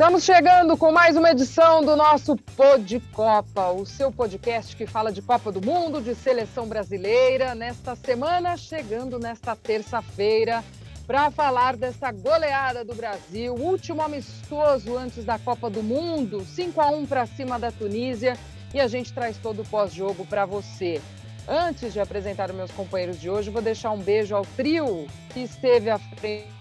Estamos chegando com mais uma edição do nosso Pod Copa, o seu podcast que fala de Copa do Mundo, de seleção brasileira. Nesta semana, chegando nesta terça-feira, para falar dessa goleada do Brasil, último amistoso antes da Copa do Mundo, 5 a 1 para cima da Tunísia, e a gente traz todo o pós-jogo para você. Antes de apresentar os meus companheiros de hoje, vou deixar um beijo ao trio que esteve à frente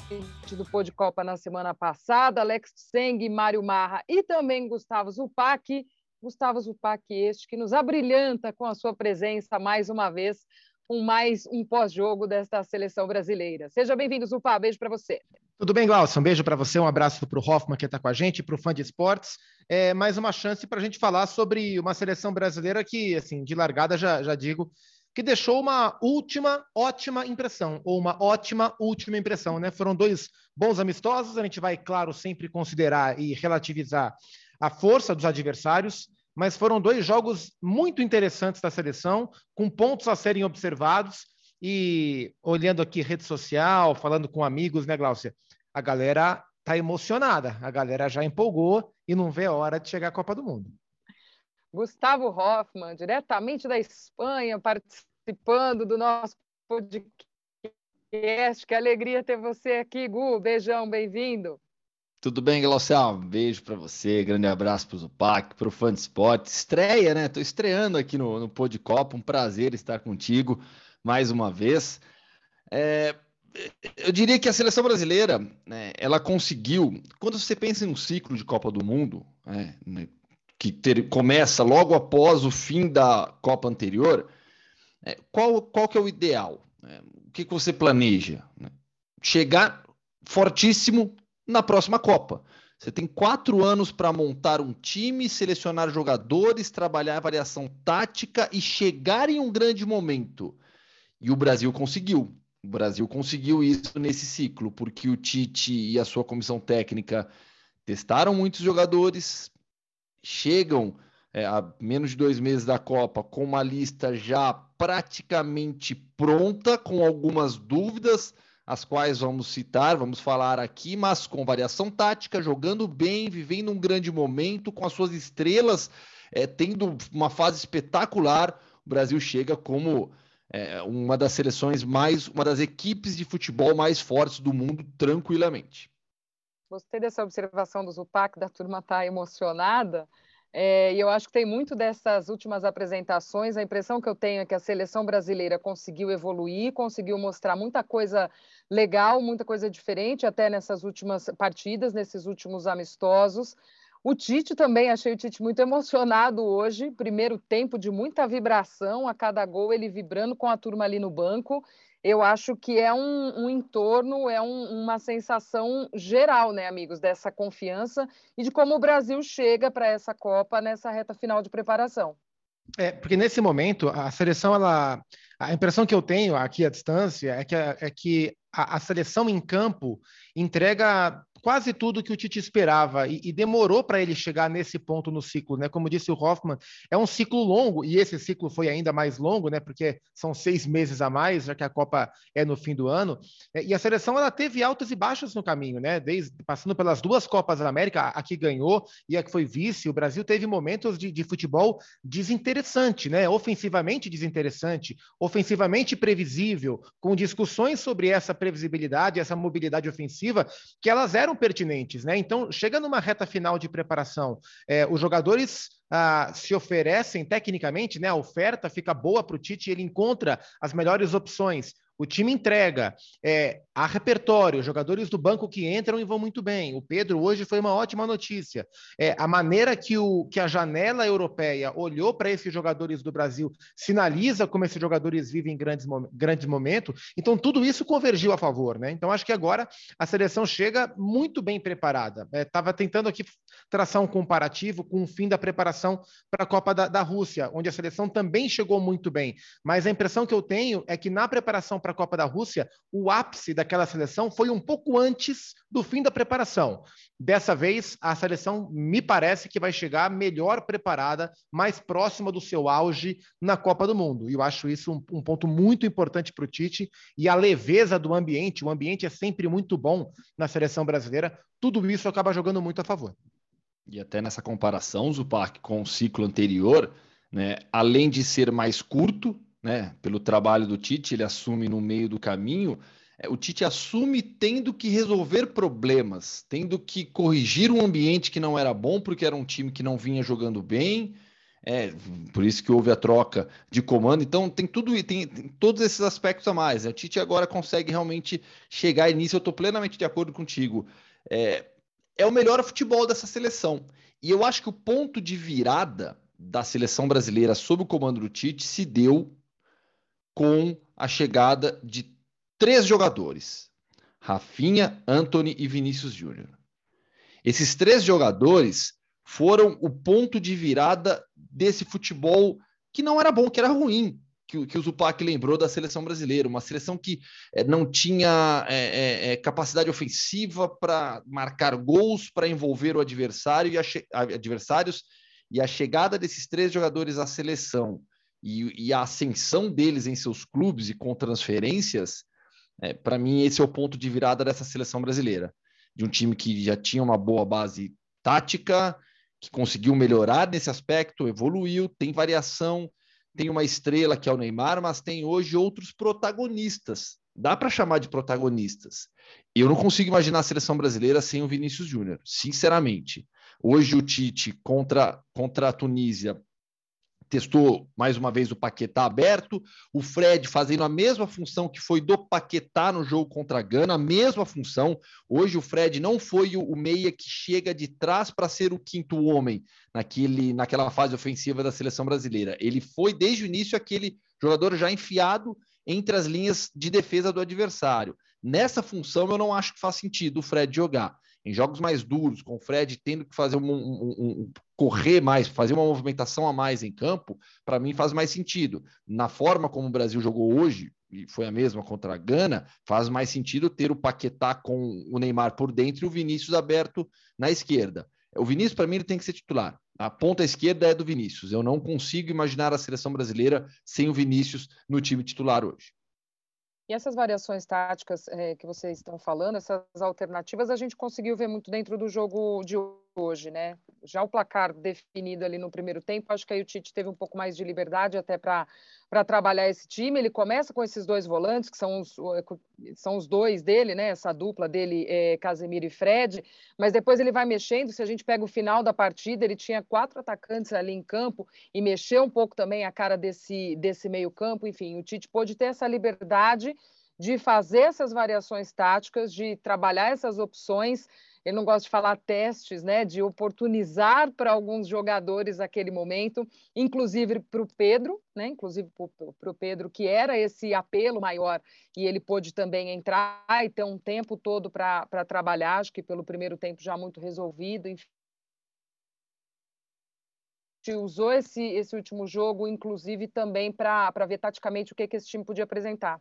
do Pô de Copa na semana passada, Alex Tseng, Mário Marra e também Gustavo Zupac. Gustavo Zupac, este que nos abrilhanta com a sua presença mais uma vez, um mais um pós-jogo desta seleção brasileira. Seja bem-vindo, Zupac. Beijo para você. Tudo bem, Glaucio? Um beijo para você, um abraço para o Hoffman que está com a gente, para o fã de esportes. É mais uma chance para a gente falar sobre uma seleção brasileira que, assim, de largada já, já digo, que deixou uma última ótima impressão, ou uma ótima última impressão, né? Foram dois bons amistosos, a gente vai, claro, sempre considerar e relativizar a força dos adversários, mas foram dois jogos muito interessantes da seleção, com pontos a serem observados, e olhando aqui rede social, falando com amigos, né, Gláucia? A galera tá emocionada, a galera já empolgou e não vê a hora de chegar à Copa do Mundo. Gustavo Hoffman, diretamente da Espanha, participando participando do nosso podcast. Que alegria ter você aqui, Gu. Beijão, bem-vindo. Tudo bem, Glaucial? Um beijo para você, grande abraço para o Zupac, para o fã de esporte. Estreia, né? Estou estreando aqui no, no Pô de Copa, um prazer estar contigo mais uma vez. É, eu diria que a seleção brasileira, né, ela conseguiu, quando você pensa em um ciclo de Copa do Mundo, né, que ter, começa logo após o fim da Copa anterior, é, qual, qual que é o ideal? É, o que, que você planeja? Né? Chegar fortíssimo na próxima Copa. Você tem quatro anos para montar um time, selecionar jogadores, trabalhar a variação tática e chegar em um grande momento. E o Brasil conseguiu. O Brasil conseguiu isso nesse ciclo, porque o Tite e a sua comissão técnica testaram muitos jogadores, chegam é, a menos de dois meses da Copa com uma lista já praticamente pronta, com algumas dúvidas, as quais vamos citar, vamos falar aqui, mas com variação tática, jogando bem, vivendo um grande momento, com as suas estrelas é, tendo uma fase espetacular. O Brasil chega como é, uma das seleções mais, uma das equipes de futebol mais fortes do mundo, tranquilamente. Gostei dessa observação do Zupac, da turma estar tá emocionada. É, e eu acho que tem muito dessas últimas apresentações. A impressão que eu tenho é que a seleção brasileira conseguiu evoluir, conseguiu mostrar muita coisa legal, muita coisa diferente, até nessas últimas partidas, nesses últimos amistosos. O Tite também, achei o Tite muito emocionado hoje. Primeiro tempo de muita vibração, a cada gol ele vibrando com a turma ali no banco eu acho que é um, um entorno, é um, uma sensação geral, né, amigos, dessa confiança e de como o Brasil chega para essa Copa nessa reta final de preparação. É, porque nesse momento a seleção, ela, a impressão que eu tenho aqui à distância é que, é que a, a seleção em campo entrega quase tudo que o Tite esperava e, e demorou para ele chegar nesse ponto no ciclo, né? Como disse o Hoffman, é um ciclo longo e esse ciclo foi ainda mais longo, né? Porque são seis meses a mais, já que a Copa é no fim do ano. É, e a seleção ela teve altas e baixas no caminho, né? Desde passando pelas duas Copas da América, a que ganhou e a que foi vice, o Brasil teve momentos de, de futebol desinteressante, né? Ofensivamente desinteressante, ofensivamente previsível, com discussões sobre essa previsibilidade, essa mobilidade ofensiva, que elas eram eram pertinentes, né? Então, chega numa reta final de preparação, é, os jogadores ah, se oferecem tecnicamente, né? A oferta fica boa para o Tite, ele encontra as melhores opções o time entrega, é, há repertório, jogadores do banco que entram e vão muito bem. O Pedro hoje foi uma ótima notícia. É, a maneira que, o, que a janela europeia olhou para esses jogadores do Brasil sinaliza como esses jogadores vivem grandes, grandes momentos. Então, tudo isso convergiu a favor. Né? Então, acho que agora a seleção chega muito bem preparada. Estava é, tentando aqui traçar um comparativo com o fim da preparação para a Copa da, da Rússia, onde a seleção também chegou muito bem. Mas a impressão que eu tenho é que na preparação para para a Copa da Rússia, o ápice daquela seleção foi um pouco antes do fim da preparação. Dessa vez, a seleção me parece que vai chegar melhor preparada, mais próxima do seu auge na Copa do Mundo. E eu acho isso um, um ponto muito importante para o Tite e a leveza do ambiente. O ambiente é sempre muito bom na seleção brasileira. Tudo isso acaba jogando muito a favor. E até nessa comparação, Zupac, com o ciclo anterior, né, além de ser mais curto, né, pelo trabalho do Tite, ele assume no meio do caminho, é, o Tite assume tendo que resolver problemas, tendo que corrigir um ambiente que não era bom, porque era um time que não vinha jogando bem, é, por isso que houve a troca de comando. Então tem tudo tem, tem todos esses aspectos a mais. Né? O Tite agora consegue realmente chegar nisso. Eu estou plenamente de acordo contigo. É, é o melhor futebol dessa seleção. E eu acho que o ponto de virada da seleção brasileira sob o comando do Tite se deu com a chegada de três jogadores: Rafinha, Anthony e Vinícius Júnior. Esses três jogadores foram o ponto de virada desse futebol que não era bom, que era ruim, que, que o Zupac lembrou da seleção brasileira, uma seleção que é, não tinha é, é, capacidade ofensiva para marcar gols, para envolver o adversário e a adversários, e a chegada desses três jogadores à seleção e, e a ascensão deles em seus clubes e com transferências, é, para mim, esse é o ponto de virada dessa seleção brasileira. De um time que já tinha uma boa base tática, que conseguiu melhorar nesse aspecto, evoluiu, tem variação, tem uma estrela que é o Neymar, mas tem hoje outros protagonistas. Dá para chamar de protagonistas. Eu não consigo imaginar a seleção brasileira sem o Vinícius Júnior, sinceramente. Hoje o Tite contra, contra a Tunísia testou mais uma vez o Paquetá aberto, o Fred fazendo a mesma função que foi do Paquetá no jogo contra a Gana, a mesma função. Hoje o Fred não foi o, meia que chega de trás para ser o quinto homem naquele, naquela fase ofensiva da seleção brasileira. Ele foi desde o início aquele jogador já enfiado entre as linhas de defesa do adversário. Nessa função eu não acho que faz sentido o Fred jogar em jogos mais duros, com o Fred tendo que fazer um, um, um correr mais, fazer uma movimentação a mais em campo, para mim faz mais sentido. Na forma como o Brasil jogou hoje, e foi a mesma contra a Gana, faz mais sentido ter o Paquetá com o Neymar por dentro e o Vinícius aberto na esquerda. O Vinícius, para mim, ele tem que ser titular. A ponta esquerda é do Vinícius. Eu não consigo imaginar a seleção brasileira sem o Vinícius no time titular hoje. E essas variações táticas é, que vocês estão falando, essas alternativas, a gente conseguiu ver muito dentro do jogo de hoje, né? Já o placar definido ali no primeiro tempo, acho que aí o Tite teve um pouco mais de liberdade até para trabalhar esse time. Ele começa com esses dois volantes, que são os, são os dois dele, né? Essa dupla dele, é, Casemiro e Fred, mas depois ele vai mexendo. Se a gente pega o final da partida, ele tinha quatro atacantes ali em campo e mexeu um pouco também a cara desse, desse meio-campo. Enfim, o Tite pôde ter essa liberdade de fazer essas variações táticas, de trabalhar essas opções ele não gosta de falar testes, né, de oportunizar para alguns jogadores aquele momento, inclusive para o Pedro, né, inclusive para o Pedro, que era esse apelo maior, e ele pôde também entrar e ter um tempo todo para trabalhar, acho que pelo primeiro tempo já muito resolvido, enfim usou esse, esse último jogo, inclusive, também para ver taticamente o que, que esse time podia apresentar.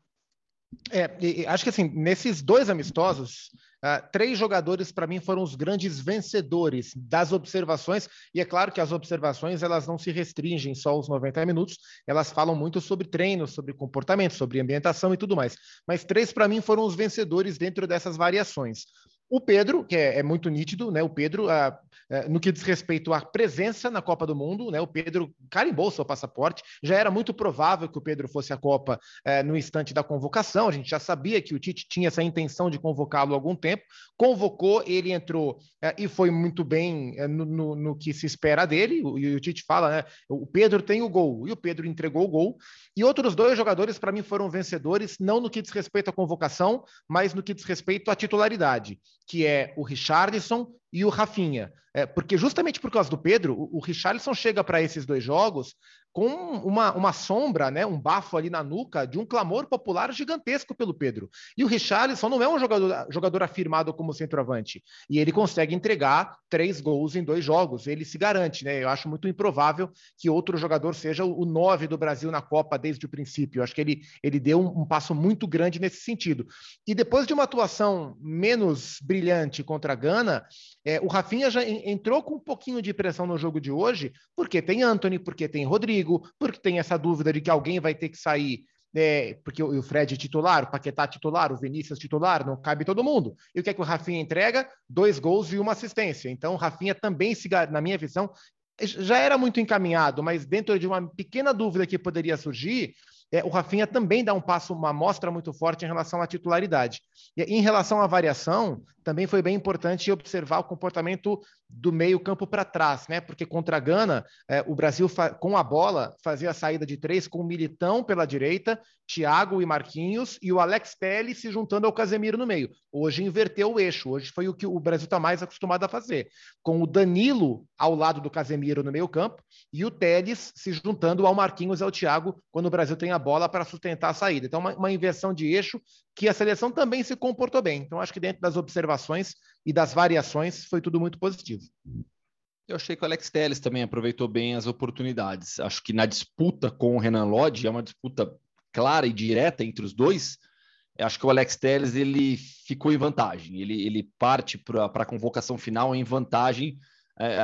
É, acho que assim, nesses dois amistosos, uh, três jogadores para mim foram os grandes vencedores das observações, e é claro que as observações elas não se restringem só aos 90 minutos, elas falam muito sobre treino, sobre comportamento, sobre ambientação e tudo mais. Mas três para mim foram os vencedores dentro dessas variações. O Pedro, que é, é, muito nítido, né? O Pedro, ah, é, no que diz respeito à presença na Copa do Mundo, né? O Pedro carimbou seu passaporte. Já era muito provável que o Pedro fosse à Copa é, no instante da convocação. A gente já sabia que o Tite tinha essa intenção de convocá-lo há algum tempo. Convocou, ele entrou é, e foi muito bem no, no, no, que se espera dele. O, e o Tite fala, né? O Pedro tem o gol e o Pedro entregou o gol. E outros dois jogadores, para mim, foram vencedores, não no que diz respeito à convocação, mas no que diz respeito à titularidade que é o Richardson e o Rafinha. É, porque justamente por causa do Pedro, o, o Richardson chega para esses dois jogos com uma, uma sombra, né, um bafo ali na nuca de um clamor popular gigantesco pelo Pedro. E o Richarlison não é um jogador, jogador afirmado como centroavante. E ele consegue entregar três gols em dois jogos. Ele se garante, né? Eu acho muito improvável que outro jogador seja o nove do Brasil na Copa desde o princípio. Eu acho que ele, ele deu um, um passo muito grande nesse sentido. E depois de uma atuação menos brilhante contra a Gana, é, o Rafinha já entrou com um pouquinho de pressão no jogo de hoje, porque tem Anthony, porque tem Rodrigo, porque tem essa dúvida de que alguém vai ter que sair é, porque o, Fred é titular, o Paquetá é titular, o Vinícius é titular, não cabe todo mundo. E o que é que o Rafinha entrega? Dois gols e uma assistência. Então, o Rafinha também, na minha visão, já era muito encaminhado, mas dentro de uma pequena dúvida que poderia surgir, é, o Rafinha também dá um passo, uma amostra muito forte em relação à titularidade. E em relação à variação, também foi bem importante observar o comportamento do meio campo para trás, né? Porque contra a Gana, é, o Brasil com a bola fazia a saída de três com o Militão pela direita, Thiago e Marquinhos e o Alex Telles se juntando ao Casemiro no meio. Hoje inverteu o eixo, hoje foi o que o Brasil está mais acostumado a fazer, com o Danilo ao lado do Casemiro no meio campo e o Telles se juntando ao Marquinhos e ao Thiago quando o Brasil tem a bola para sustentar a saída. Então, uma, uma inversão de eixo que a seleção também se comportou bem. Então, acho que dentro das observações e das variações foi tudo muito positivo. Eu achei que o Alex Telles também aproveitou bem as oportunidades. Acho que na disputa com o Renan Lodge, é uma disputa clara e direta entre os dois. Acho que o Alex Telles ele ficou em vantagem. Ele, ele parte para a convocação final em vantagem. É,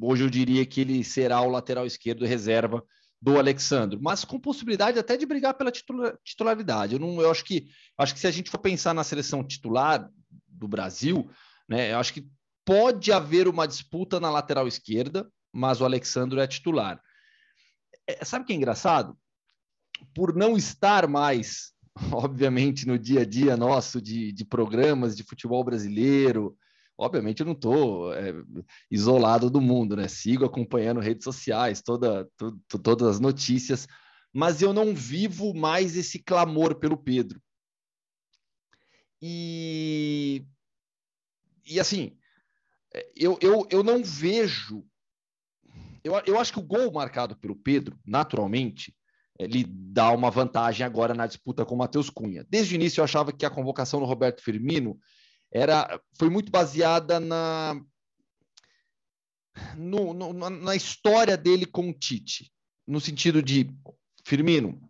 hoje eu diria que ele será o lateral esquerdo reserva do Alexandre, mas com possibilidade até de brigar pela titularidade. Eu, não, eu acho que acho que se a gente for pensar na seleção titular do Brasil, né, eu acho que pode haver uma disputa na lateral esquerda, mas o Alexandre é titular. É, sabe o que é engraçado? Por não estar mais, obviamente, no dia a dia nosso de, de programas de futebol brasileiro, obviamente eu não estou é, isolado do mundo, né? Sigo acompanhando redes sociais, toda, to, todas as notícias, mas eu não vivo mais esse clamor pelo Pedro. E, e assim, é, eu, eu, eu não vejo. Eu, eu acho que o gol marcado pelo Pedro, naturalmente, ele dá uma vantagem agora na disputa com o Matheus Cunha. Desde o início eu achava que a convocação do Roberto Firmino era foi muito baseada na no, no, na história dele com o Tite, no sentido de Firmino,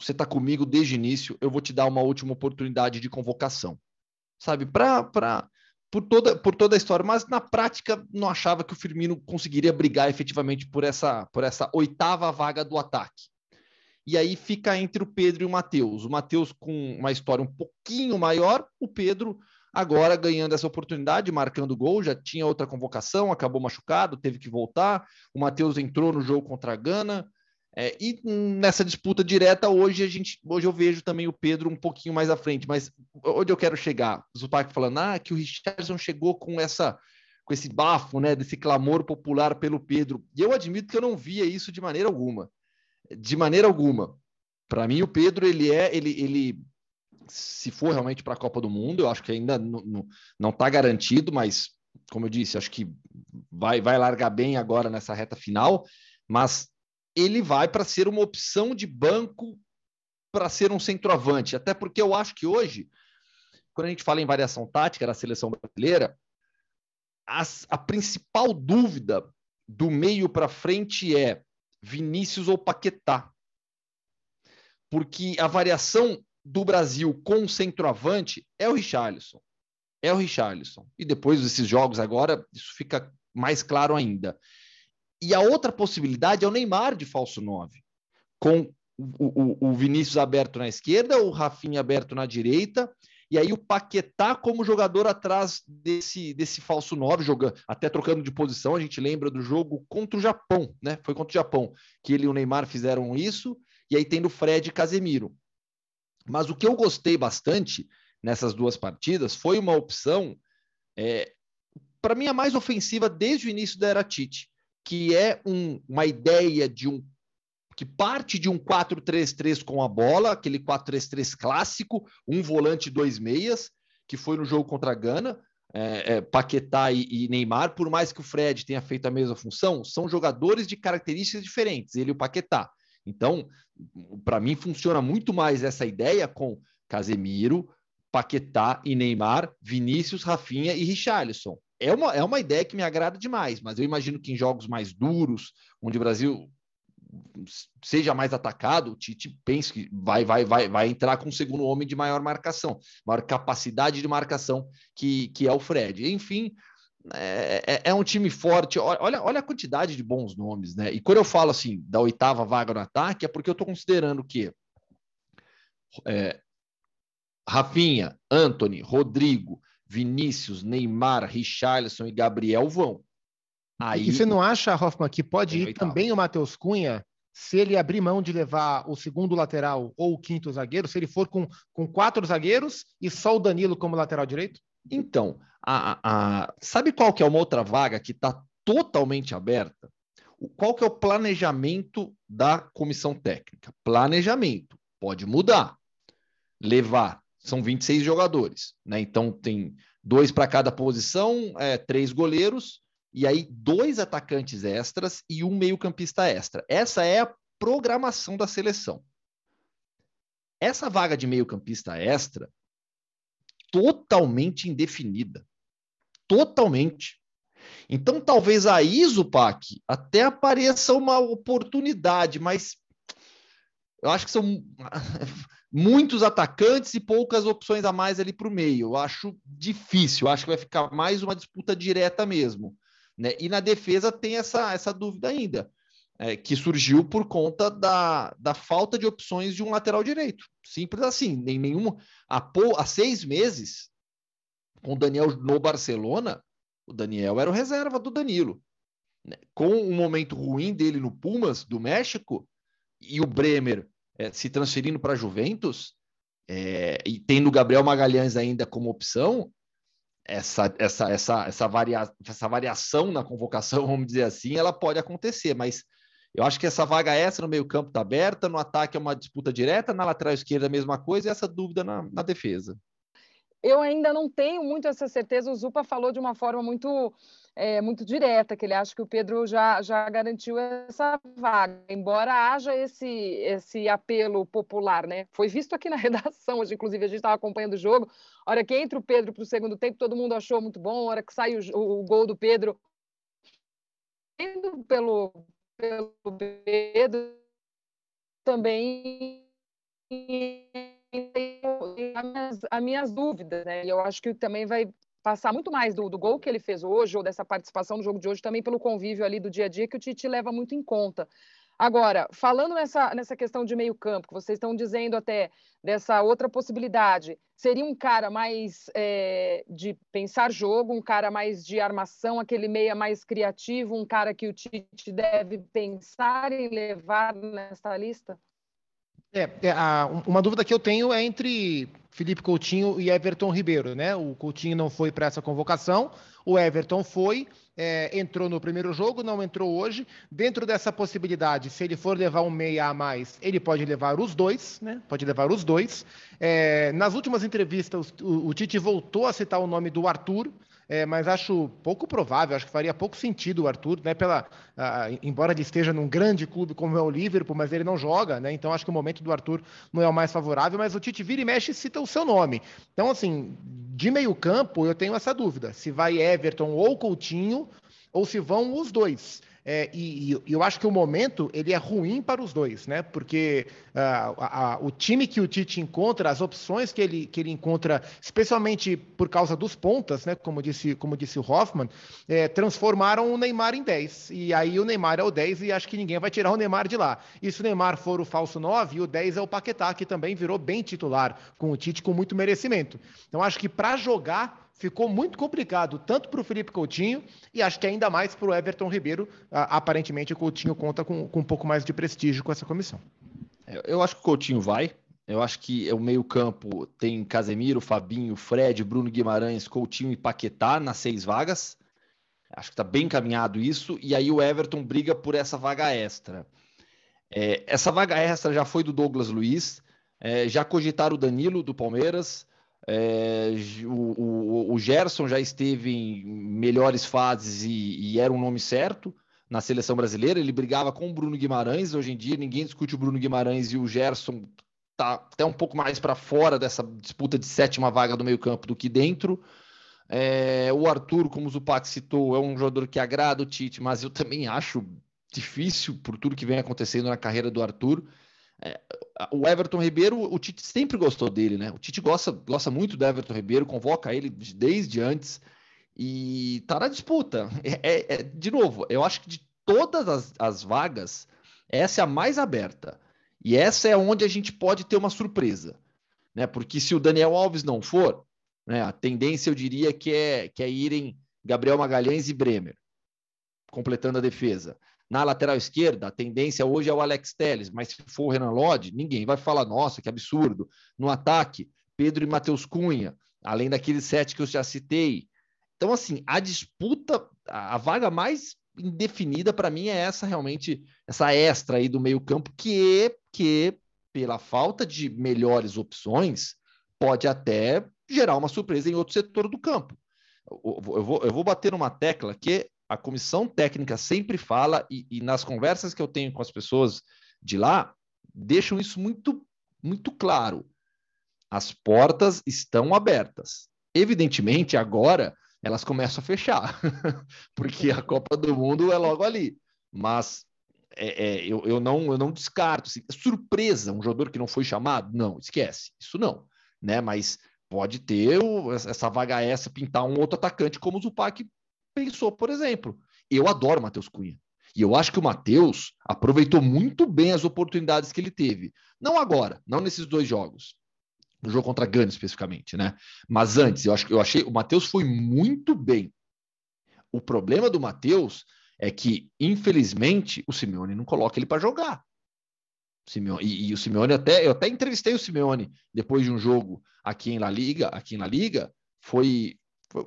você está comigo desde o início, eu vou te dar uma última oportunidade de convocação, sabe? Para para por toda por toda a história, mas na prática não achava que o Firmino conseguiria brigar efetivamente por essa por essa oitava vaga do ataque. E aí fica entre o Pedro e o Matheus. O Matheus com uma história um pouquinho maior, o Pedro Agora, ganhando essa oportunidade, marcando gol, já tinha outra convocação, acabou machucado, teve que voltar. O Matheus entrou no jogo contra a Gana. É, e nessa disputa direta, hoje a gente, hoje eu vejo também o Pedro um pouquinho mais à frente. Mas onde eu quero chegar? Zupac falando ah, que o Richardson chegou com essa com esse bafo, né, desse clamor popular pelo Pedro. E eu admito que eu não via isso de maneira alguma. De maneira alguma. Para mim, o Pedro, ele é, ele, ele se for realmente para a Copa do Mundo, eu acho que ainda não está garantido, mas como eu disse, acho que vai, vai largar bem agora nessa reta final, mas ele vai para ser uma opção de banco para ser um centroavante, até porque eu acho que hoje, quando a gente fala em variação tática da seleção brasileira, as, a principal dúvida do meio para frente é Vinícius ou Paquetá. Porque a variação do Brasil com centroavante é o Richarlison. É o Richarlison. E depois desses jogos agora, isso fica mais claro ainda. E a outra possibilidade é o Neymar de falso 9, com o, o, o Vinícius aberto na esquerda, o Rafinha aberto na direita, e aí o Paquetá como jogador atrás desse, desse falso 9, jogando, até trocando de posição, a gente lembra do jogo contra o Japão, né? Foi contra o Japão, que ele e o Neymar fizeram isso, e aí tendo Fred e Casemiro. Mas o que eu gostei bastante nessas duas partidas foi uma opção, é, para mim, a mais ofensiva desde o início da era Tite, que é um, uma ideia de um que parte de um 4-3-3 com a bola, aquele 4-3-3 clássico, um volante dois meias, que foi no jogo contra a Gana, é, é, Paquetá e, e, Neymar, por mais que o Fred tenha feito a mesma função, são jogadores de características diferentes, ele e o Paquetá. Então, para mim, funciona muito mais essa ideia com Casemiro, Paquetá e Neymar, Vinícius, Rafinha e Richarlison. É uma, é uma ideia que me agrada demais, mas eu imagino que em jogos mais duros, onde o Brasil seja mais atacado, o Tite pensa que vai, vai, vai, vai entrar com o segundo homem de maior marcação, maior capacidade de marcação que, que é o Fred. Enfim, é, é, é, um time forte. Olha, olha a quantidade de bons nomes, né? E quando eu falo assim da oitava vaga no ataque, é porque eu estou considerando que é, Rafinha, Anthony, Rodrigo, Vinícius, Neymar, Richarlison e Gabriel vão. Aí, e você não acha, Hoffman, que pode ir também o Matheus Cunha se ele abrir mão de levar o segundo lateral ou o quinto zagueiro, se ele for com, com quatro zagueiros e só o Danilo como lateral direito? Então, a, a, sabe qual que é uma outra vaga que está totalmente aberta? Qual que é o planejamento da comissão técnica? Planejamento. Pode mudar. Levar. São 26 jogadores. Né? Então, tem dois para cada posição, é, três goleiros e aí dois atacantes extras e um meio-campista extra. Essa é a programação da seleção. Essa vaga de meio-campista extra totalmente indefinida. Totalmente. Então, talvez aí, Zupac, até apareça uma oportunidade, mas eu acho que são muitos atacantes e poucas opções a mais ali para o meio. Eu acho difícil, acho que vai ficar mais uma disputa direta mesmo. Né? E na defesa tem essa, essa dúvida ainda, é, que surgiu por conta da, da falta de opções de um lateral direito. Simples assim, nem nenhum. Há, há seis meses, com o Daniel no Barcelona, o Daniel era o reserva do Danilo. Né? Com o um momento ruim dele no Pumas, do México, e o Bremer é, se transferindo para a Juventus, é, e tendo Gabriel Magalhães ainda como opção, essa, essa, essa, essa, varia, essa variação na convocação, vamos dizer assim, ela pode acontecer, mas eu acho que essa vaga essa no meio-campo está aberta, no ataque é uma disputa direta, na lateral esquerda a mesma coisa, e essa dúvida na, na defesa. Eu ainda não tenho muito essa certeza. O Zupa falou de uma forma muito é, muito direta, que ele acha que o Pedro já, já garantiu essa vaga, embora haja esse, esse apelo popular, né? Foi visto aqui na redação, hoje, inclusive, a gente estava acompanhando o jogo. A hora que entra o Pedro para o segundo tempo, todo mundo achou muito bom. A hora que sai o, o, gol do Pedro, indo pelo, pelo Pedro, também as minhas, as minhas dúvidas, né? E eu acho que também vai passar muito mais do, do, gol que ele fez hoje, ou dessa participação no jogo de hoje, também pelo convívio ali do dia a dia, que o Tite leva muito em conta. Agora, falando nessa, nessa questão de meio campo, que vocês estão dizendo até dessa outra possibilidade, seria um cara mais é, de pensar jogo, um cara mais de armação, aquele meia mais criativo, um cara que o Tite deve pensar em levar nessa lista? É, é a, uma dúvida que eu tenho é entre Felipe Coutinho e Everton Ribeiro, né? O Coutinho não foi para essa convocação, o Everton foi, é, entrou no primeiro jogo, não entrou hoje. Dentro dessa possibilidade, se ele for levar um meia a mais, ele pode levar os dois, né? Pode levar os dois. É, nas últimas entrevistas, o, o Tite voltou a citar o nome do Arthur, é, mas acho pouco provável, acho que faria pouco sentido o Arthur, né? Pela, embora ele esteja num grande clube como é o Liverpool, mas ele não joga, né? Então acho que o momento do Arthur não é o mais favorável, mas o Tite vira e mexe e cita o seu nome. Então, assim, de meio campo eu tenho essa dúvida: se vai Everton ou Coutinho, ou se vão os dois. É, e, e, eu acho que o momento ele é ruim para os dois, né? Porque uh, a, a, o time que o Tite encontra, as opções que ele, que ele encontra, especialmente por causa dos pontas, né? Como disse, como disse o Hoffman, é, transformaram o Neymar em 10. E aí o Neymar é o 10 e acho que ninguém vai tirar o Neymar de lá. E se o Neymar for o falso 9, o 10 é o Paquetá, que também virou bem titular com o Tite com muito merecimento. Então acho que para jogar ficou muito complicado, tanto para o Felipe Coutinho e acho que ainda mais para o Everton Ribeiro. aparentemente, o Coutinho conta com, com, um pouco mais de prestígio com essa comissão. Eu acho que o Coutinho vai. Eu acho que o meio-campo tem Casemiro, Fabinho, Fred, Bruno Guimarães, Coutinho e Paquetá nas seis vagas. Acho que está bem encaminhado isso. E aí o Everton briga por essa vaga extra. É, essa vaga extra já foi do Douglas Luiz. É, já cogitaram o Danilo do Palmeiras. É, o, o, o, Gerson já esteve em melhores fases e, e, era um nome certo na seleção brasileira. Ele brigava com o Bruno Guimarães. Hoje em dia, ninguém discute o Bruno Guimarães e o Gerson tá até um pouco mais para fora dessa disputa de sétima vaga do meio-campo do que dentro. É, o Arthur, como o Zupac citou, é um jogador que agrada o Tite, mas eu também acho difícil por tudo que vem acontecendo na carreira do Arthur. É, o Everton Ribeiro, o Tite sempre gostou dele, né? O Tite gosta, gosta muito do Everton Ribeiro, convoca ele desde antes e tá na disputa. É, é, é de novo, eu acho que de todas as, as vagas, essa é a mais aberta. E essa é onde a gente pode ter uma surpresa, né? Porque se o Daniel Alves não for, né, a tendência eu diria que é, que é irem Gabriel Magalhães e Bremer, completando a defesa. Na lateral esquerda, a tendência hoje é o Alex Telles, mas se for o Renan Lodge, ninguém vai falar, nossa, que absurdo. No ataque, Pedro e Matheus Cunha, além daqueles sete que eu já citei. Então, assim, a disputa, a vaga mais indefinida para mim é essa realmente, essa extra aí do meio-campo, que, que, pela falta de melhores opções, pode até gerar uma surpresa em outro setor do campo. Eu, vou, eu vou bater numa tecla que a comissão técnica sempre fala, e, e, nas conversas que eu tenho com as pessoas de lá, deixam isso muito, muito claro. As portas estão abertas. Evidentemente, agora elas começam a fechar, porque a Copa do Mundo é logo ali. Mas é, é, eu, eu, não, eu não descarto. Assim, surpresa, um jogador que não foi chamado? Não, esquece. Isso não. Né? Mas pode ter o, essa vaga essa pintar um outro atacante, como o Zupac pensou, por exemplo. Eu adoro Matheus Cunha. E eu acho que o Matheus aproveitou muito bem as oportunidades que ele teve. Não agora, não nesses dois jogos. No jogo contra Gana, especificamente, né? Mas antes, eu acho que eu achei o Matheus foi muito bem. O problema do Matheus é que, infelizmente, o Simeone não coloca ele para jogar. Simeone, e, e, o Simeone até eu até entrevistei o Simeone depois de um jogo aqui em La Liga, aqui na Liga, foi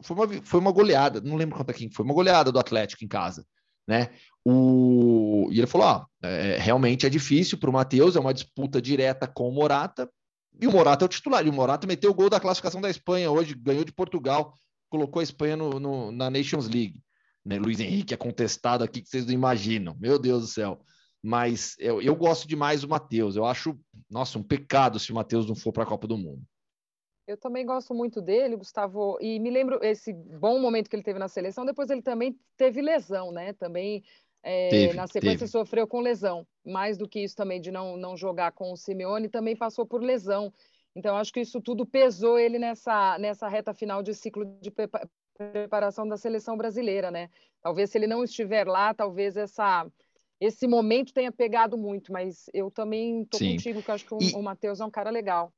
foi uma, foi uma goleada, não lembro quanto é que foi, uma goleada do Atlético em casa, né? O, e ele falou: ah, é, realmente é difícil para o Matheus, é uma disputa direta com o Morata, e o Morata é o titular, e o Morata meteu o gol da classificação da Espanha hoje, ganhou de Portugal, colocou a Espanha no, no, na Nations League. Né? Luiz Henrique é contestado aqui que vocês não imaginam, meu Deus do céu. Mas eu, eu gosto demais do Matheus, eu acho, nossa, um pecado se o Matheus não for para a Copa do Mundo. Eu também gosto muito dele, Gustavo, e me lembro esse bom momento que ele teve na seleção. Depois ele também teve lesão, né? Também é, teve, na sequência teve. sofreu com lesão. Mais do que isso também de não, não jogar com o Simeone, também passou por lesão. Então acho que isso tudo pesou ele nessa nessa reta final de ciclo de preparação da seleção brasileira, né? Talvez se ele não estiver lá, talvez essa esse momento tenha pegado muito, mas eu também estou contigo, que acho que o, e... o Matheus é um cara legal.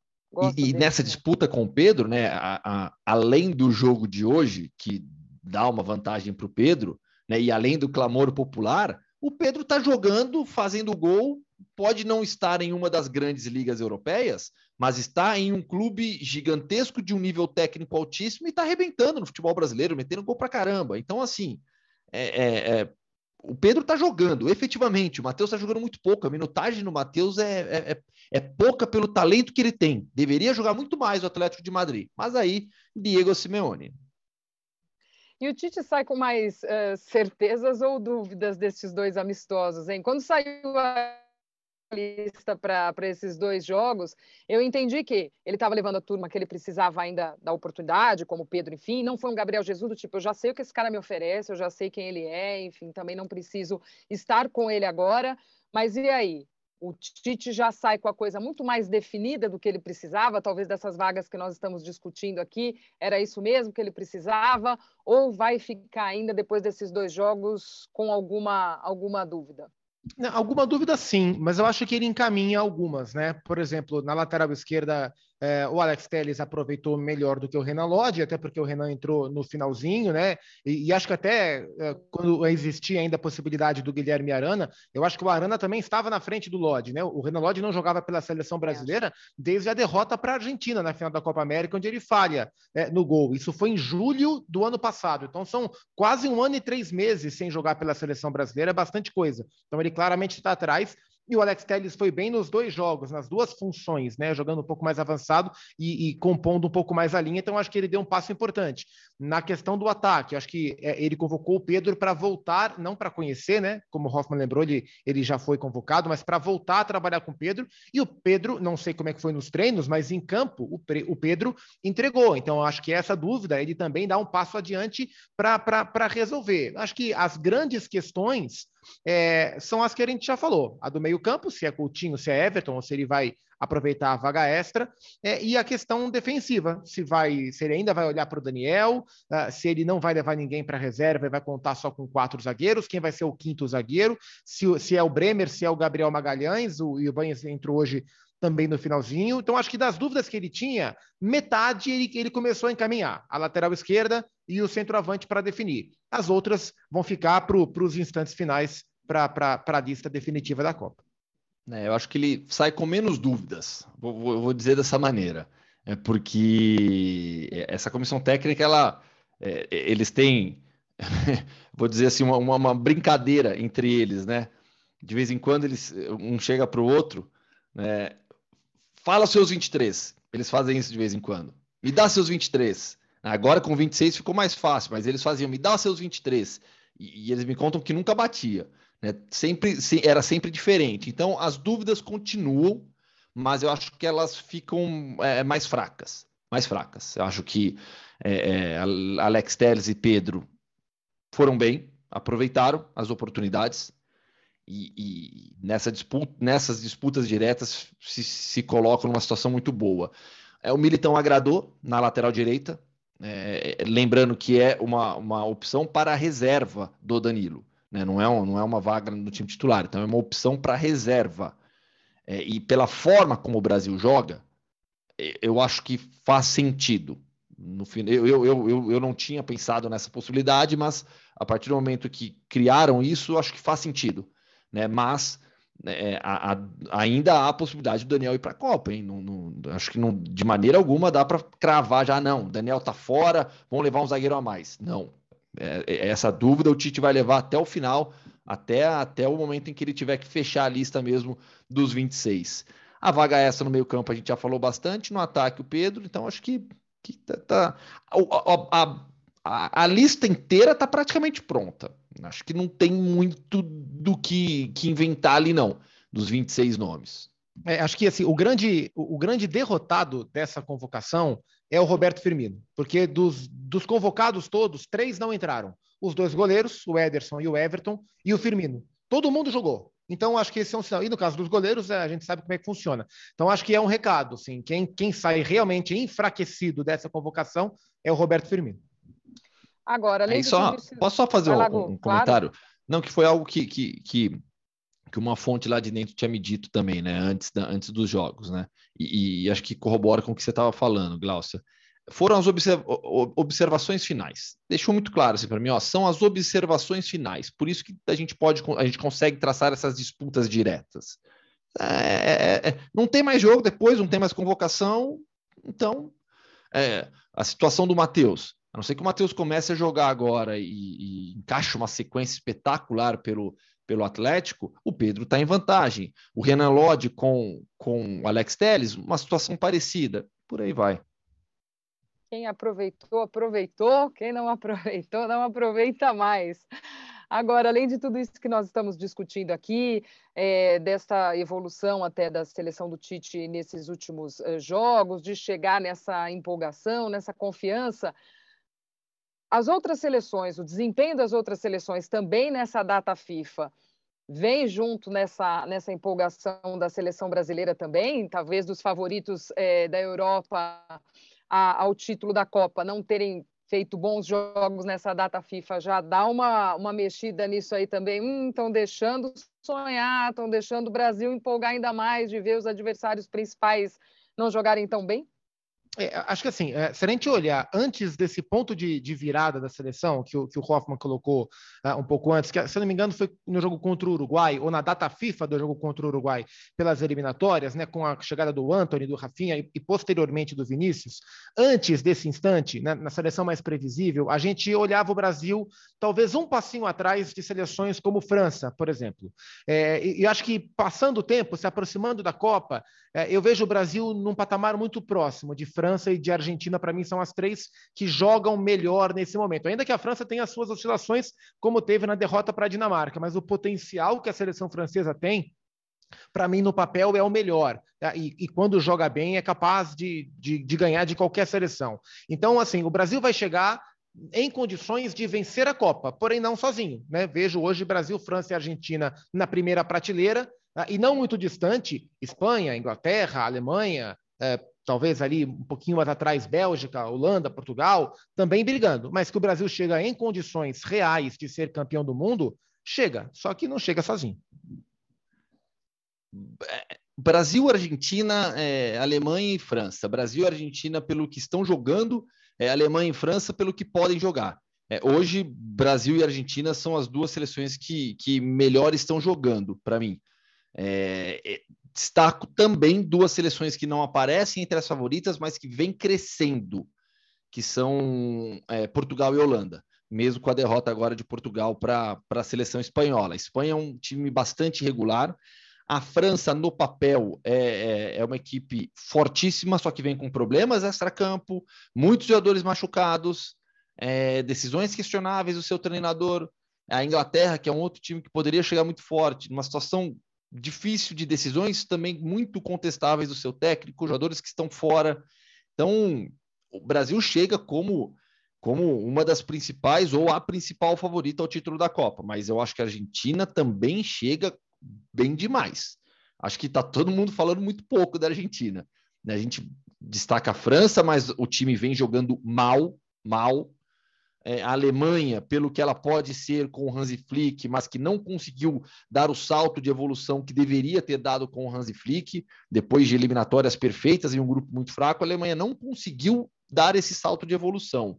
E, e, nessa disputa com o Pedro, né, a, a, além do jogo de hoje, que dá uma vantagem para o Pedro, né, e além do clamor popular, o Pedro está jogando, fazendo gol, pode não estar em uma das grandes ligas europeias, mas está em um clube gigantesco de um nível técnico altíssimo e está arrebentando no futebol brasileiro, metendo gol para caramba. Então, assim, é, é, é, o Pedro está jogando, efetivamente. O Matheus está jogando muito pouco. A minutagem no Matheus é, é, é, é, pouca pelo talento que ele tem. Deveria jogar muito mais o Atlético de Madrid. Mas aí, Diego Simeone. E o Tite sai com mais uh, certezas ou dúvidas desses dois amistosos, hein? Quando saiu a lista para esses dois jogos, eu entendi que ele estava levando a turma que ele precisava ainda da oportunidade, como Pedro, enfim, não foi um Gabriel Jesus do tipo, eu já sei o que esse cara me oferece, eu já sei quem ele é, enfim, também não preciso estar com ele agora, mas e aí? O Tite já sai com a coisa muito mais definida do que ele precisava, talvez dessas vagas que nós estamos discutindo aqui, era isso mesmo que ele precisava, ou vai ficar ainda depois desses dois jogos com alguma, alguma dúvida? Alguma dúvida sim, mas eu acho que ele encaminha algumas, né? Por exemplo, na lateral esquerda, é, o Alex Telles aproveitou melhor do que o Renan Lodge, até porque o Renan entrou no finalzinho, né? E, e acho que até é, quando existia ainda a possibilidade do Guilherme Arana, eu acho que o Arana também estava na frente do Lodge, né? O Renan Lodge não jogava pela seleção brasileira desde a derrota para a Argentina na final da Copa América, onde ele falha é, no gol. Isso foi em julho do ano passado. Então são quase um ano e três meses sem jogar pela seleção brasileira, é bastante coisa. Então ele claramente está atrás e o Alex Telles foi bem nos dois jogos, nas duas funções, né? Jogando um pouco mais avançado e, e compondo um pouco mais a linha, então acho que ele deu um passo importante. Na questão do ataque, acho que é, ele convocou o Pedro para voltar, não para conhecer, né? Como o Hoffman lembrou, ele, ele já foi convocado, mas para voltar a trabalhar com o Pedro. E o Pedro, não sei como é que foi nos treinos, mas em campo, o, o Pedro entregou. Então, acho que essa dúvida ele também dá um passo adiante para resolver. Acho que as grandes questões é, são as que a gente já falou. A do meio-campo, se é Coutinho, se é Everton, ou se ele vai aproveitar a vaga extra, é, e a questão defensiva, se vai, se ele ainda vai olhar para o Daniel, uh, se ele não vai levar ninguém para reserva e vai contar só com quatro zagueiros, quem vai ser o quinto zagueiro, se, se é o Bremer, se é o Gabriel Magalhães, o Ibanez entrou hoje também no finalzinho. Então, acho que das dúvidas que ele tinha, metade ele, ele começou a encaminhar. A lateral esquerda e o centroavante para definir. As outras vão ficar para os instantes finais para a lista definitiva da Copa. É, eu acho que ele sai com menos dúvidas, vou, vou, dizer dessa maneira. É porque essa comissão técnica, ela, é, eles têm, vou dizer assim, uma, uma, brincadeira entre eles, né? De vez em quando eles, um chega para o outro, né? Fala seus 23. Eles fazem isso de vez em quando. Me dá seus 23. Agora com 26 ficou mais fácil, mas eles faziam, me dá seus 23. E, e eles me contam que nunca batia. Né? Sempre, se, era sempre diferente. Então, as dúvidas continuam, mas eu acho que elas ficam é, mais fracas. Mais fracas. Eu acho que é, é, Alex Telles e Pedro foram bem, aproveitaram as oportunidades e, e nessa disputa, nessas disputas diretas se, se colocam numa situação muito boa. É, o Militão agradou na lateral direita, é, lembrando que é uma, uma opção para a reserva do Danilo. Né? Não, é um, não é uma vaga no time titular, então é uma opção para reserva. É, e pela forma como o Brasil joga, eu acho que faz sentido. No fim, eu, eu, eu, eu não tinha pensado nessa possibilidade, mas a partir do momento que criaram isso, acho que faz sentido. Né? Mas né, a, a, ainda há a possibilidade do Daniel ir para a Copa, hein? Não, não, acho que não, de maneira alguma dá para cravar já, não. Daniel tá fora, vão levar um zagueiro a mais. Não, é, é, essa dúvida o Tite vai levar até o final, até, até o momento em que ele tiver que fechar a lista mesmo dos 26. A vaga essa no meio-campo a gente já falou bastante, no ataque o Pedro, então acho que, que tá, tá a, a, a, a, lista inteira está praticamente pronta. Acho que não tem muito do que, que inventar ali, não, dos 26 nomes. É, acho que assim, o grande, o, o grande derrotado dessa convocação é o Roberto Firmino, porque dos, dos convocados todos, três não entraram. Os dois goleiros, o Ederson e o Everton, e o Firmino. Todo mundo jogou. Então, acho que esse é um sinal. E no caso dos goleiros, é, a gente sabe como é que funciona. Então, acho que é um recado. Assim, quem, quem sai realmente enfraquecido dessa convocação é o Roberto Firmino. Agora, além só, Posso só fazer um, um, comentário? Claro. Não, que foi algo que, que, que que uma fonte lá de dentro tinha me dito também, né, antes, da, antes dos jogos, né, e, e acho que corrobora com o que você estava falando, Glaucia. Foram as observ observações finais. Deixou muito claro assim para mim, ó, são as observações finais. Por isso que a gente pode, a gente consegue traçar essas disputas diretas. É, é, é, não tem mais jogo depois, não tem mais convocação, então é, a situação do Matheus. A não ser que o Matheus comece a jogar agora e, e encaixe uma sequência espetacular pelo, pelo Atlético, o Pedro está em vantagem. O Renan Lodge com, com o Alex Telles, uma situação parecida. Por aí vai. Quem aproveitou, aproveitou. Quem não aproveitou, não aproveita mais. Agora, além de tudo isso que nós estamos discutindo aqui, é, evolução até da seleção do Tite nesses últimos uh, jogos, de chegar nessa empolgação, nessa confiança, as outras seleções, o desempenho das outras seleções também nessa data FIFA vem junto nessa, nessa empolgação da seleção brasileira também, talvez dos favoritos é, da Europa a, ao título da Copa não terem feito bons jogos nessa data FIFA, já dá uma, uma mexida nisso aí também. Estão hum, deixando sonhar, estão deixando o Brasil empolgar ainda mais de ver os adversários principais não jogarem tão bem? É, acho que assim, é, se a gente olhar antes desse ponto de, de virada da seleção, que o, que o Hoffman colocou uh, um pouco antes, que se não me engano foi no jogo contra o Uruguai, ou na data FIFA do jogo contra o Uruguai, pelas eliminatórias, né, com a chegada do Anthony, do Rafinha e, e posteriormente do Vinícius, antes desse instante, né, na seleção mais previsível, a gente olhava o Brasil talvez um passinho atrás de seleções como França, por exemplo. É, e, e acho que passando o tempo, se aproximando da Copa, é, eu vejo o Brasil num patamar muito próximo de França e de Argentina, para mim, são as três que jogam melhor nesse momento. Ainda que a França tenha as suas oscilações, como teve na derrota para a Dinamarca, mas o potencial que a seleção francesa tem, para mim, no papel, é o melhor. Tá? E, e, quando joga bem, é capaz de, de, de ganhar de qualquer seleção. Então, assim, o Brasil vai chegar em condições de vencer a Copa, porém não sozinho. Né? Vejo hoje Brasil, França e Argentina na primeira prateleira, ah, e não muito distante, Espanha, Inglaterra, Alemanha, é, talvez ali um pouquinho mais atrás, Bélgica, Holanda, Portugal, também brigando. Mas que o Brasil chega em condições reais de ser campeão do mundo, chega, só que não chega sozinho. Brasil, Argentina, é, Alemanha e França. Brasil e Argentina pelo que estão jogando, é, Alemanha e França pelo que podem jogar. É, hoje, Brasil e Argentina são as duas seleções que, que melhor estão jogando, para mim. É, é, destaco também duas seleções que não aparecem entre as favoritas, mas que vêm crescendo, que são é, Portugal e Holanda, mesmo com a derrota agora de Portugal para a seleção espanhola. A Espanha é um time bastante regular. A França, no papel, é, é, é uma equipe fortíssima, só que vem com problemas extra-campo, muitos jogadores machucados, é, decisões questionáveis do seu treinador. A Inglaterra, que é um outro time que poderia chegar muito forte, numa situação difícil de decisões também muito contestáveis do seu técnico, jogadores que estão fora. Então, o Brasil chega como como uma das principais ou a principal favorita ao título da Copa, mas eu acho que a Argentina também chega bem demais. Acho que está todo mundo falando muito pouco da Argentina. A gente destaca a França, mas o time vem jogando mal, mal a Alemanha, pelo que ela pode ser com o Hansi Flick, mas que não conseguiu dar o salto de evolução que deveria ter dado com o Hansi Flick, depois de eliminatórias perfeitas em um grupo muito fraco, a Alemanha não conseguiu dar esse salto de evolução.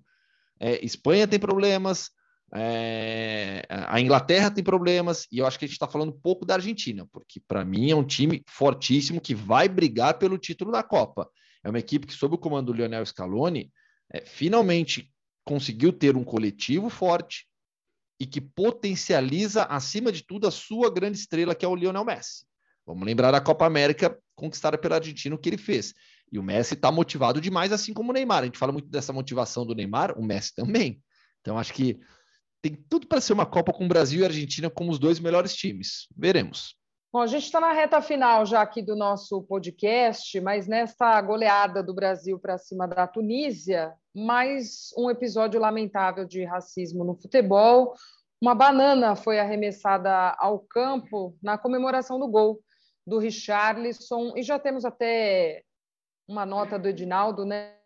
É, Espanha tem problemas, é, a Inglaterra tem problemas, e eu acho que a gente está falando pouco da Argentina, porque para mim é um time fortíssimo que vai brigar pelo título da Copa. É uma equipe que, sob o comando do Lionel Scaloni, é, finalmente conseguiu ter um coletivo forte e que potencializa, acima de tudo, a sua grande estrela, que é o Lionel Messi. Vamos lembrar da Copa América conquistada pela Argentina, o que ele fez. E o Messi está motivado demais, assim como o Neymar. A gente fala muito dessa motivação do Neymar, o Messi também. Então, acho que tem tudo para ser uma Copa com Brasil e Argentina como os dois melhores times. Veremos. Bom, a gente está na reta final já aqui do nosso podcast, mas nesta goleada do Brasil para cima da Tunísia, mais um episódio lamentável de racismo no futebol. Uma banana foi arremessada ao campo na comemoração do gol do Richarlison, e já temos até uma nota do Edinaldo, né?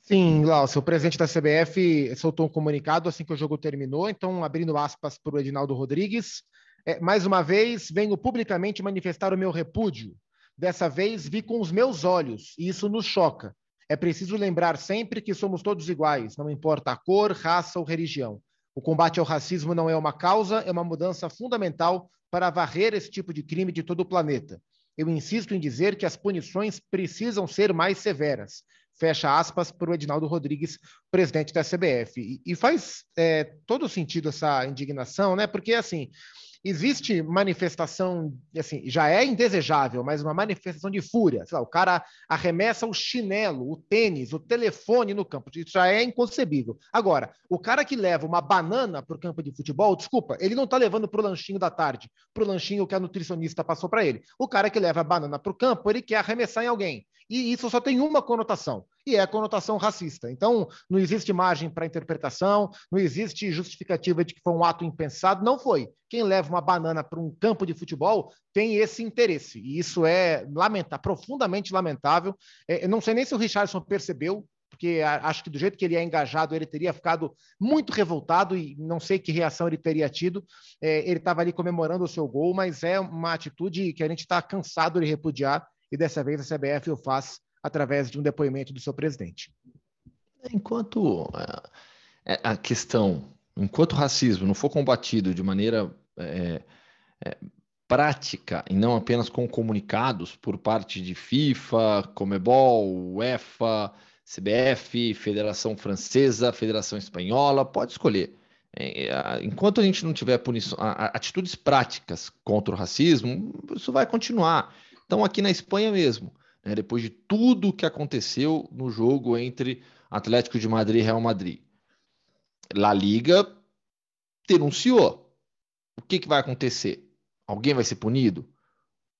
Sim, Glaucio, o presidente da CBF soltou um comunicado assim que o jogo terminou, então abrindo aspas para o Edinaldo Rodrigues, é, mais uma vez, venho publicamente manifestar o meu repúdio. Dessa vez, vi com os meus olhos, e isso nos choca. É preciso lembrar sempre que somos todos iguais, não importa a cor, raça ou religião. O combate ao racismo não é uma causa, é uma mudança fundamental para varrer esse tipo de crime de todo o planeta. Eu insisto em dizer que as punições precisam ser mais severas. Fecha aspas para o Edinaldo Rodrigues, presidente da CBF. E, e faz é, todo sentido essa indignação, né? Porque, assim, existe manifestação, assim, já é indesejável, mas uma manifestação de fúria. Lá, o cara arremessa o chinelo, o tênis, o telefone no campo. Isso já é inconcebível. Agora, o cara que leva uma banana para o campo de futebol, desculpa, ele não está levando para o lanchinho da tarde, para o lanchinho que a nutricionista passou para ele. O cara que leva a banana para o campo, ele quer arremessar em alguém. E isso só tem uma conotação, e é a conotação racista. Então, não existe margem para interpretação, não existe justificativa de que foi um ato impensado. Não foi. Quem leva uma banana para um campo de futebol tem esse interesse, e isso é lamentável, profundamente lamentável. É, não sei nem se o Richardson percebeu, porque acho que do jeito que ele é engajado, ele teria ficado muito revoltado e não sei que reação ele teria tido. É, ele estava ali comemorando o seu gol, mas é uma atitude que a gente está cansado de repudiar e dessa vez a CBF o faz através de um depoimento do seu presidente. Enquanto é, é, a questão, enquanto o racismo não for combatido de maneira é, é, prática e não apenas com comunicados por parte de FIFA, Comebol, UEFA, CBF, Federação Francesa, Federação Espanhola, pode escolher. É, enquanto a gente não tiver punição, atitudes práticas contra o racismo, isso vai continuar. Então, aqui na Espanha mesmo, né, depois de tudo que aconteceu no jogo entre Atlético de Madrid e Real Madrid, La Liga denunciou. O que, que vai acontecer? Alguém vai ser punido?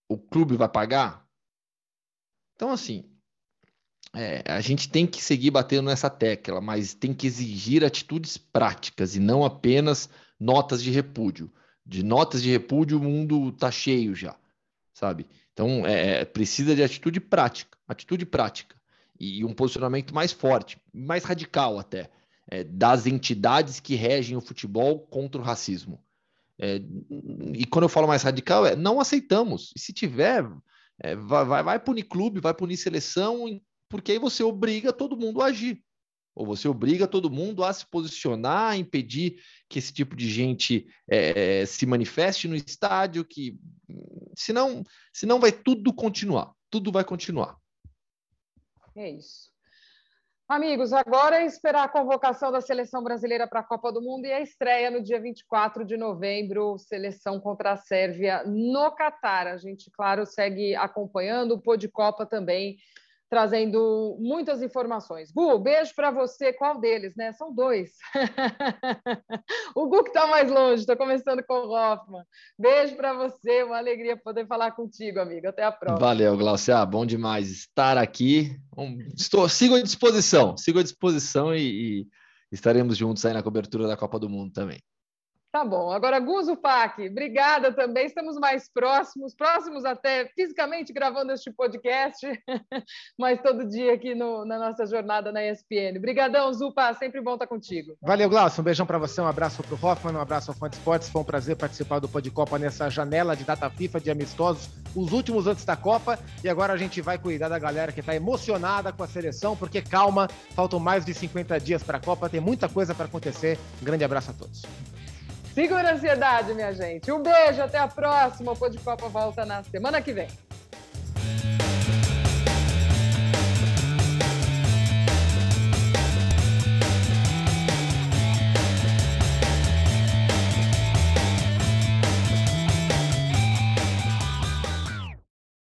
O clube vai pagar? Então, assim, é, a gente tem que seguir batendo nessa tecla, mas tem que exigir atitudes práticas e não apenas notas de repúdio. De notas de repúdio, o mundo tá cheio já, sabe? Então, é, é precisa de atitude prática, atitude prática e um posicionamento mais forte, mais radical até, é, das entidades que regem o futebol contra o racismo. É, e quando eu falo mais radical, é não aceitamos. E se tiver, é, vai, vai, vai punir clube, vai punir seleção, porque aí você obriga todo mundo a agir. Ou você obriga todo mundo a se posicionar, a impedir que esse tipo de gente é, se manifeste no estádio, que senão, senão vai tudo continuar, tudo vai continuar. É isso. Amigos, agora é esperar a convocação da seleção brasileira para a Copa do Mundo e a estreia no dia 24 de novembro, seleção contra a Sérvia no Catar. A gente, claro, segue acompanhando o Pô de Copa também trazendo muitas informações. Gu, beijo para você. Qual deles, né? São dois. o Gu que está mais longe, estou começando com o Hoffman. Beijo para você, uma alegria poder falar contigo, amigo. Até a próxima. Valeu, Glaucia. Ah, bom demais estar aqui. Estou, sigo à disposição, sigo à disposição e, e estaremos juntos aí na cobertura da Copa do Mundo também. Tá bom. Agora, Guzo Pac, obrigada também. Estamos mais próximos, próximos até fisicamente gravando este podcast, mas todo dia aqui no, na nossa jornada na ESPN. Obrigadão, Zupa. Sempre bom estar contigo. Valeu, Glaucio. Um beijão para você, um abraço para o Hoffman, um abraço ao Fonte Esportes. Foi um prazer participar do Podcopa nessa janela de data FIFA de amistosos, os últimos antes da Copa. E agora a gente vai cuidar da galera que está emocionada com a seleção, porque calma, faltam mais de 50 dias para a Copa, tem muita coisa para acontecer. Um grande abraço a todos. Segura a ansiedade, minha gente. Um beijo, até a próxima. O Pô de Copa volta na semana que vem.